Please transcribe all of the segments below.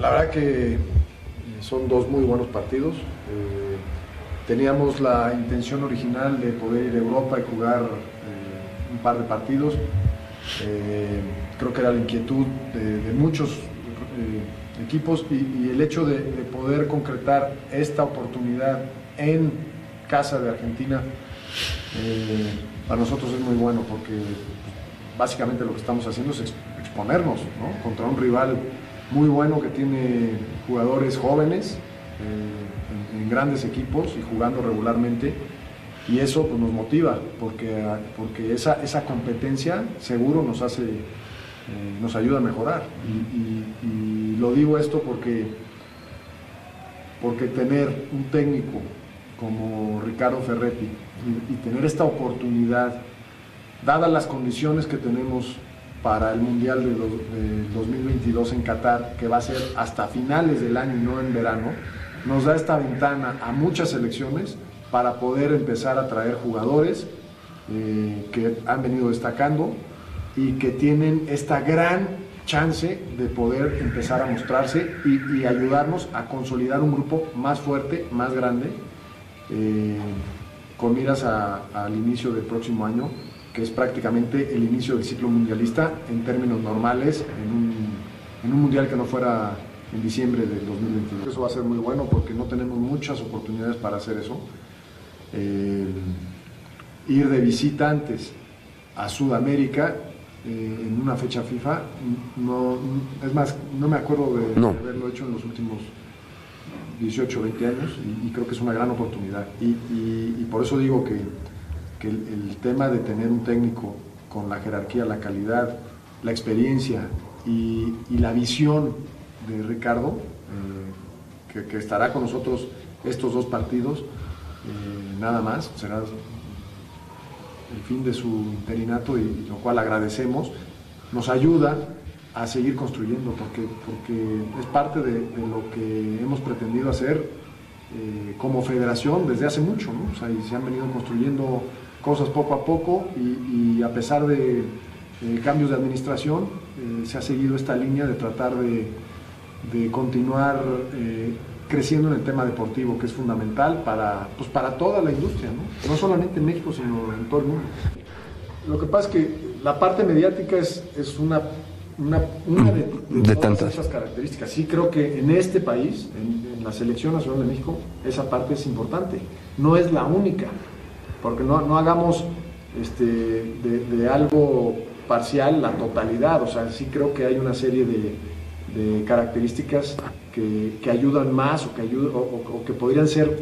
La verdad que eh, son dos muy buenos partidos. Eh, teníamos la intención original de poder ir a Europa y jugar eh, un par de partidos. Creo que era la inquietud de, muchos equipos y, el hecho de, de poder concretar esta oportunidad en casa de Argentina para nosotros es muy bueno porque básicamente lo que estamos haciendo es ex- exponernos ¿no? contra un rival muy bueno que tiene jugadores jóvenes eh, en, grandes equipos y jugando regularmente. Y eso pues, nos motiva porque, porque esa, esa competencia seguro nos hace eh, nos ayuda a mejorar. Y, lo digo esto porque porque tener un técnico como Ricardo Ferretti y tener esta oportunidad, dadas las condiciones que tenemos para el Mundial de, de 2022 en Qatar, que va a ser hasta finales del año y no en verano, nos da esta ventana a muchas selecciones para poder empezar a traer jugadores eh, que han venido destacando y que tienen esta gran chance de poder empezar a mostrarse y, ayudarnos a consolidar un grupo más fuerte, más grande, eh, con miras al inicio del próximo año, que es prácticamente el inicio del ciclo mundialista en términos normales, en un, en un mundial que no fuera en diciembre del 2022. Eso va a ser muy bueno porque no tenemos muchas oportunidades para hacer eso. Eh, ir de visitantes a Sudamérica eh, en una fecha FIFA, no, es más, no me acuerdo de, No. de haberlo hecho en los últimos 18, 20 años y, y creo que es una gran oportunidad. Y, y- y por eso digo que, que el, tema de tener un técnico con la jerarquía, la calidad, la experiencia y, la visión de Ricardo, eh, que, estará con nosotros estos dos partidos, eh, nada más, será el fin de su interinato y lo cual agradecemos, nos ayuda a seguir construyendo porque, porque es parte de, lo que hemos pretendido hacer eh, como federación desde hace mucho, ¿no? Y se han venido construyendo cosas poco a poco y, y a pesar de eh, cambios de administración eh, se ha seguido esta línea de tratar de, de continuar eh, creciendo en el tema deportivo, que es fundamental para, pues para toda la industria, ¿no? no solamente en México, sino en todo el mundo. Lo que pasa es que la parte mediática es, es una, una, una de, de De todas características. Sí creo que en este país, en, en la Selección Nacional de México, esa parte es importante. No es la única, porque no, no hagamos este, de, de algo parcial la totalidad. O sea, sí creo que hay una serie de, de características que, que ayudan más o que, ayudan, o, o que podrían ser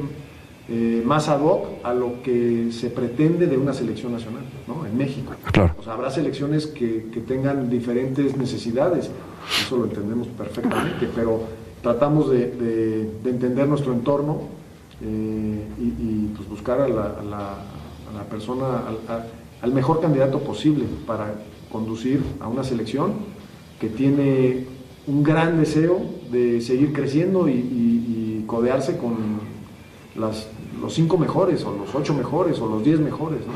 eh, más ad hoc a lo que se pretende de una selección nacional ¿no? en México. Claro. O sea, habrá selecciones que, que tengan diferentes necesidades, eso lo entendemos perfectamente, pero tratamos de, de- de entender nuestro entorno eh, y, y, pues buscar a la, a la- a la persona, al, mejor candidato posible para conducir a una selección que tiene un gran deseo de seguir creciendo y, y- y codearse con las- los cinco mejores o los ocho mejores o los diez mejores, ¿no?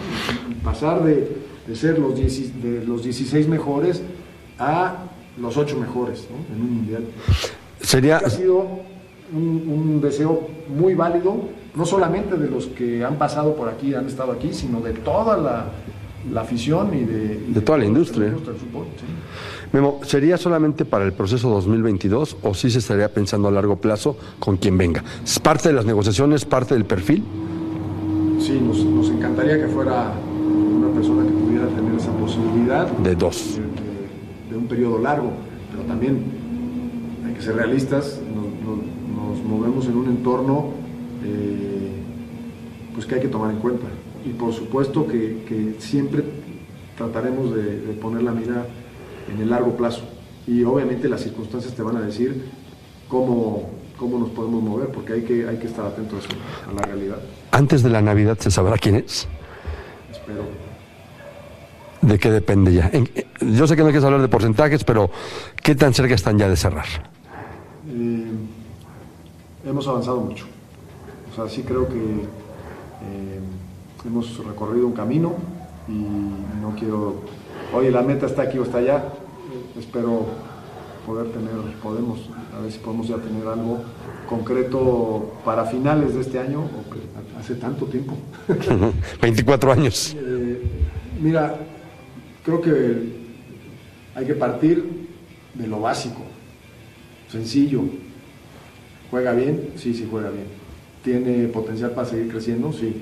Pasar de, de ser los, dieci- de los 16 mejores a los ocho mejores ¿no? en un mundial. Sería, Ha sido un, un deseo muy válido, no solamente de los que han pasado por aquí, han estado aquí, sino de toda la, la afición y de, y De toda la industria. del fútbol, sí. Memo, ¿sería solamente para el proceso 2022 o sí se estaría pensando a largo plazo con quien venga? ¿Es parte de las negociaciones, parte del perfil? Sí, nos, nos encantaría que fuera una persona que pudiera tener esa posibilidad De dos. de, de- de un periodo largo, pero también hay que ser realistas, movemos en un entorno eh, pues que hay que tomar en cuenta. Y por supuesto que, que siempre trataremos de, de poner la mira en el largo plazo. Y obviamente las circunstancias te van a decir cómo, cómo nos podemos mover, porque hay que, hay que estar atentos a la realidad. Antes de la Navidad se sabrá quién es. Espero. ¿De qué depende ya? Yo sé que no quieres hablar de porcentajes, pero ¿qué tan cerca están ya de cerrar? Eh, hemos avanzado mucho. O sea, sí creo que eh, hemos recorrido un camino y no quiero, oye, la meta está aquí o está allá. Espero poder tener, podemos, a ver si podemos ya tener algo concreto para finales de este año, o hace tanto tiempo. 24 años. Eh, mira, creo que hay que partir de lo básico, sencillo. ¿Juega bien? Sí, sí juega bien. ¿Tiene potencial para seguir creciendo? Sí.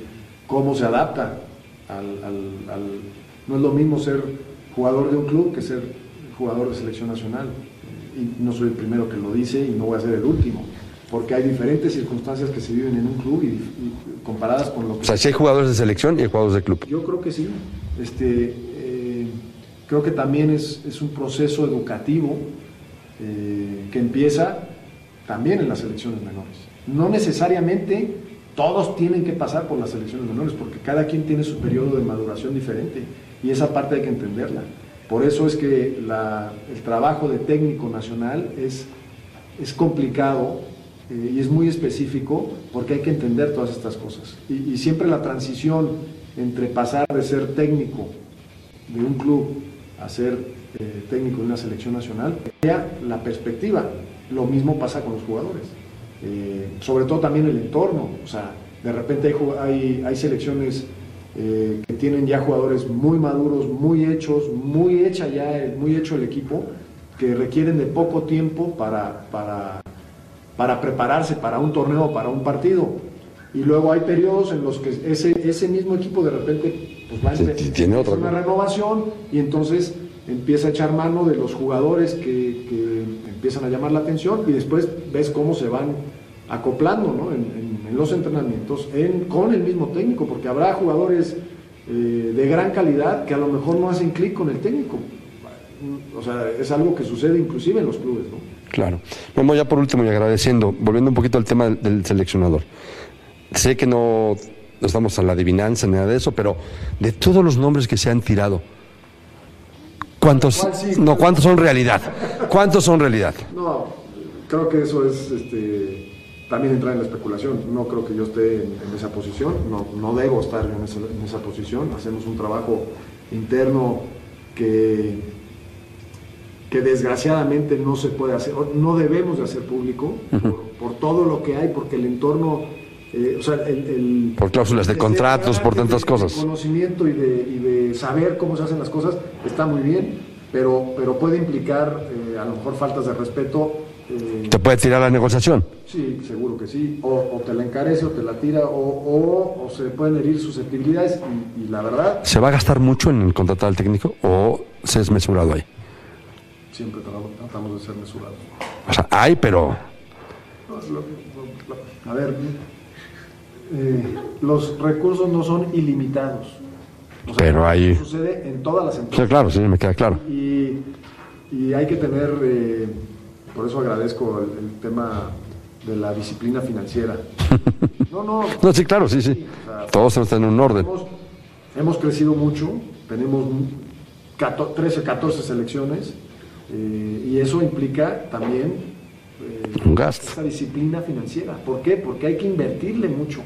¿Cómo se adapta? Al, al- al- No es lo mismo ser jugador de un club que ser jugador de selección nacional. Y no soy el primero que lo dice y no voy a ser el último. Porque hay diferentes circunstancias que se viven en un club y, y comparadas con lo que O sea, si hay jugadores de selección y hay jugadores de club. yo creo que sí. Este, eh, creo que también es, es un proceso educativo eh, que empieza también en las selecciones menores. No necesariamente todos tienen que pasar por las selecciones menores, porque cada quien tiene su periodo de maduración diferente y esa parte hay que entenderla. Por eso es que el trabajo de técnico nacional es, es complicado eh, y es muy específico porque hay que entender todas estas cosas. Y, siempre la transición entre pasar de ser técnico de un club a ser eh, técnico de una selección nacional, la perspectiva. Lo mismo pasa con los jugadores. Eh, sobre todo también el entorno. O sea, de repente hay, hay, hay selecciones eh, que tienen ya jugadores muy maduros, muy hechos, muy hecha ya, el- muy hecho el equipo, que requieren de poco tiempo para, para, para prepararse para un torneo para un partido. Y luego hay periodos en los que ese, ese mismo equipo de repente pues, va a Sí, tiene otra una renovación y entonces empieza a echar mano de los jugadores que, empiezan a llamar la atención y después ves cómo se van acoplando ¿no? en, los entrenamientos en- con el mismo técnico, porque habrá jugadores eh, de gran calidad que a lo mejor no hacen clic con el técnico. O sea, es algo que sucede inclusive en los clubes. ¿no? Claro. Vamos ya por último y agradeciendo, volviendo un poquito al tema del, del seleccionador. Sé que no, no estamos a la adivinanza ni nada de eso, pero de todos los nombres que se han tirado, ¿cuántos, no, ¿cuántos son realidad? ¿Cuántos son realidad? No, creo que eso es este, también entrar en la especulación. No creo que yo esté en, en esa posición, no, no debo estar en esa, en esa posición. Hacemos un trabajo interno que, que desgraciadamente no se puede hacer, no debemos de hacer público por, por todo lo que hay, porque el entorno, eh, o sea, el, el- Por cláusulas de contratos, por tantas cosas. conocimiento y de, y de saber cómo se hacen las cosas está muy bien, pero, pero puede implicar eh, a lo mejor faltas de respeto. eh, ¿Te puede tirar la negociación? Sí, seguro que sí. O, o te la encarece o te la tira, o, o- o se pueden herir susceptibilidades. Y, y la verdad, ¿Se va a gastar mucho en contratar al técnico o se es mesurado ahí? siempre tra- tratamos de ser mesurados. O sea, hay, pero... A ver, eh, los recursos no son ilimitados. O sea, Pero hay- Sucede en todas las Sí, empresas. claro, sí, me queda claro. Y, y hay que tener, eh, por eso agradezco el, el tema de la disciplina financiera. No, no. No, sí, claro, sí, sí. o sea, Todos están en un orden. Hemos, hemos crecido mucho, tenemos 14, 13, 14 selecciones eh, y eso implica también Un gasto. esta disciplina financiera. ¿Por qué? Porque hay que invertirle mucho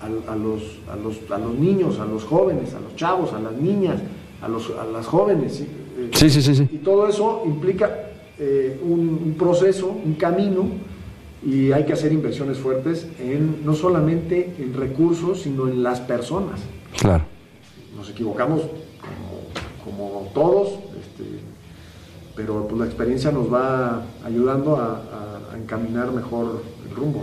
a, a los, a, los, a los niños, a los jóvenes, a los chavos, a las niñas, a, los, a las jóvenes. ¿sí? Eh, Sí, sí. Y todo eso implica eh, un, un proceso, un camino, y hay que hacer inversiones fuertes en no solamente en recursos, sino en las personas. Claro. Nos equivocamos como, como todos, pero pues, la experiencia nos va ayudando a, a- a encaminar mejor el rumbo.